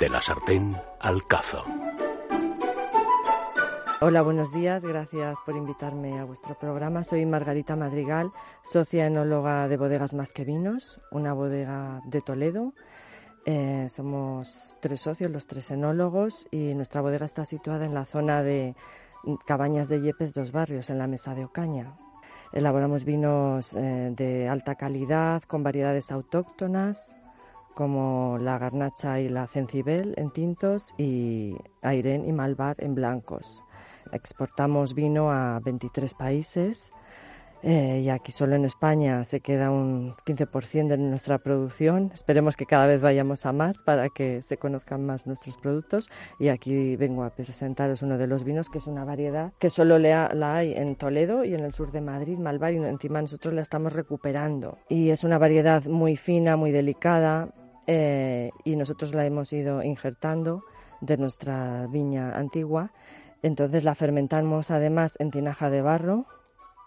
De la sartén al cazo. Hola, buenos días. Gracias por invitarme a vuestro programa. Soy Margarita Madrigal, socia enóloga de Bodegas Más que Vinos, una bodega de Toledo. Eh, somos tres socios, los tres enólogos, y nuestra bodega está situada en la zona de Cabañas de Yepes, dos barrios, en la Mesa de Ocaña. Elaboramos vinos eh, de alta calidad con variedades autóctonas como la garnacha y la cencibel en tintos y airén y malvar en blancos. Exportamos vino a 23 países eh, y aquí solo en España se queda un 15% de nuestra producción. Esperemos que cada vez vayamos a más para que se conozcan más nuestros productos. Y aquí vengo a presentaros uno de los vinos que es una variedad que solo la hay en Toledo y en el sur de Madrid, Malvar, y encima nosotros la estamos recuperando. Y es una variedad muy fina, muy delicada eh, y nosotros la hemos ido injertando de nuestra viña antigua. Entonces la fermentamos además en tinaja de barro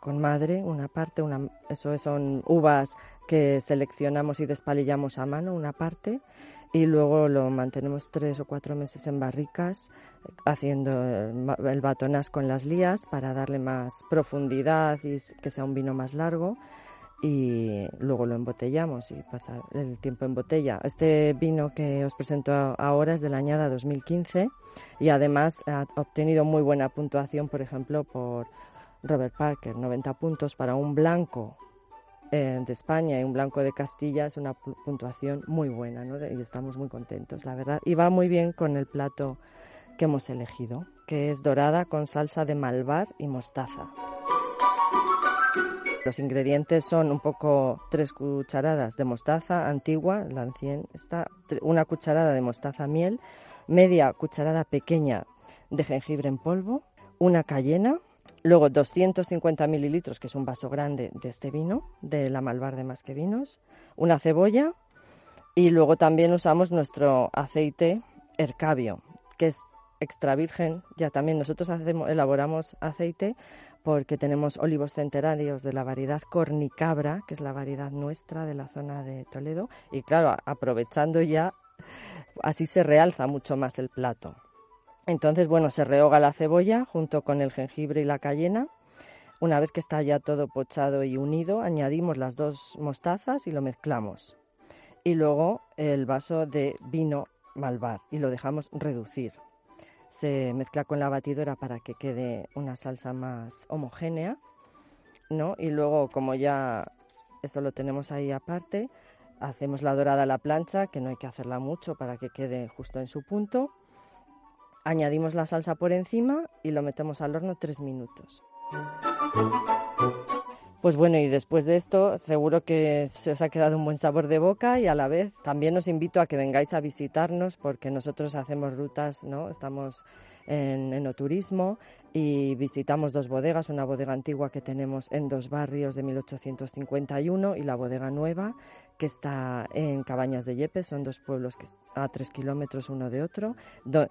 con madre, una parte, una, eso son uvas que seleccionamos y despalillamos a mano, una parte, y luego lo mantenemos tres o cuatro meses en barricas, haciendo el batonas con las lías para darle más profundidad y que sea un vino más largo. Y luego lo embotellamos y pasa el tiempo en botella. Este vino que os presento ahora es de la añada 2015 y además ha obtenido muy buena puntuación, por ejemplo, por Robert Parker, 90 puntos para un blanco eh, de España y un blanco de Castilla es una puntuación muy buena y estamos muy contentos, la verdad. Y va muy bien con el plato que hemos elegido, que es dorada con salsa de malvar y mostaza. Los ingredientes son un poco tres cucharadas de mostaza antigua, la ancien, está, una cucharada de mostaza miel, media cucharada pequeña de jengibre en polvo, una cayena, Luego 250 mililitros, que es un vaso grande de este vino, de la Malvar de Más que Vinos, una cebolla y luego también usamos nuestro aceite Ercabio, que es extra virgen. Ya también nosotros hacemos, elaboramos aceite porque tenemos olivos centenarios de la variedad cornicabra, que es la variedad nuestra de la zona de Toledo. Y claro, aprovechando ya, así se realza mucho más el plato. Entonces, bueno, se rehoga la cebolla junto con el jengibre y la cayena. Una vez que está ya todo pochado y unido, añadimos las dos mostazas y lo mezclamos. Y luego el vaso de vino malvar y lo dejamos reducir. Se mezcla con la batidora para que quede una salsa más homogénea, ¿no? Y luego, como ya eso lo tenemos ahí aparte, hacemos la dorada a la plancha, que no hay que hacerla mucho para que quede justo en su punto Añadimos la salsa por encima y lo metemos al horno tres minutos. Pues bueno, y después de esto seguro que se os ha quedado un buen sabor de boca y a la vez también os invito a que vengáis a visitarnos porque nosotros hacemos rutas, ¿no? Estamos en enoturismo y visitamos dos bodegas, una bodega antigua que tenemos en dos barrios de 1851 y la bodega nueva que está en Cabañas de Yepes, son dos pueblos que a tres kilómetros uno de otro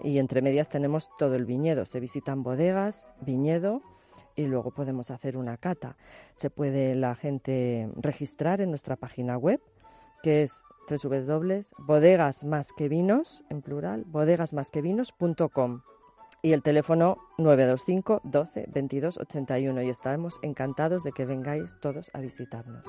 y entre medias tenemos todo el viñedo, se visitan bodegas, viñedo y luego podemos hacer una cata. Se puede la gente registrar en nuestra página web, que es www.bodegasmasquevinos, en plural, bodegasmasquevinos.com y el teléfono 925 12 22 81 y estaremos encantados de que vengáis todos a visitarnos.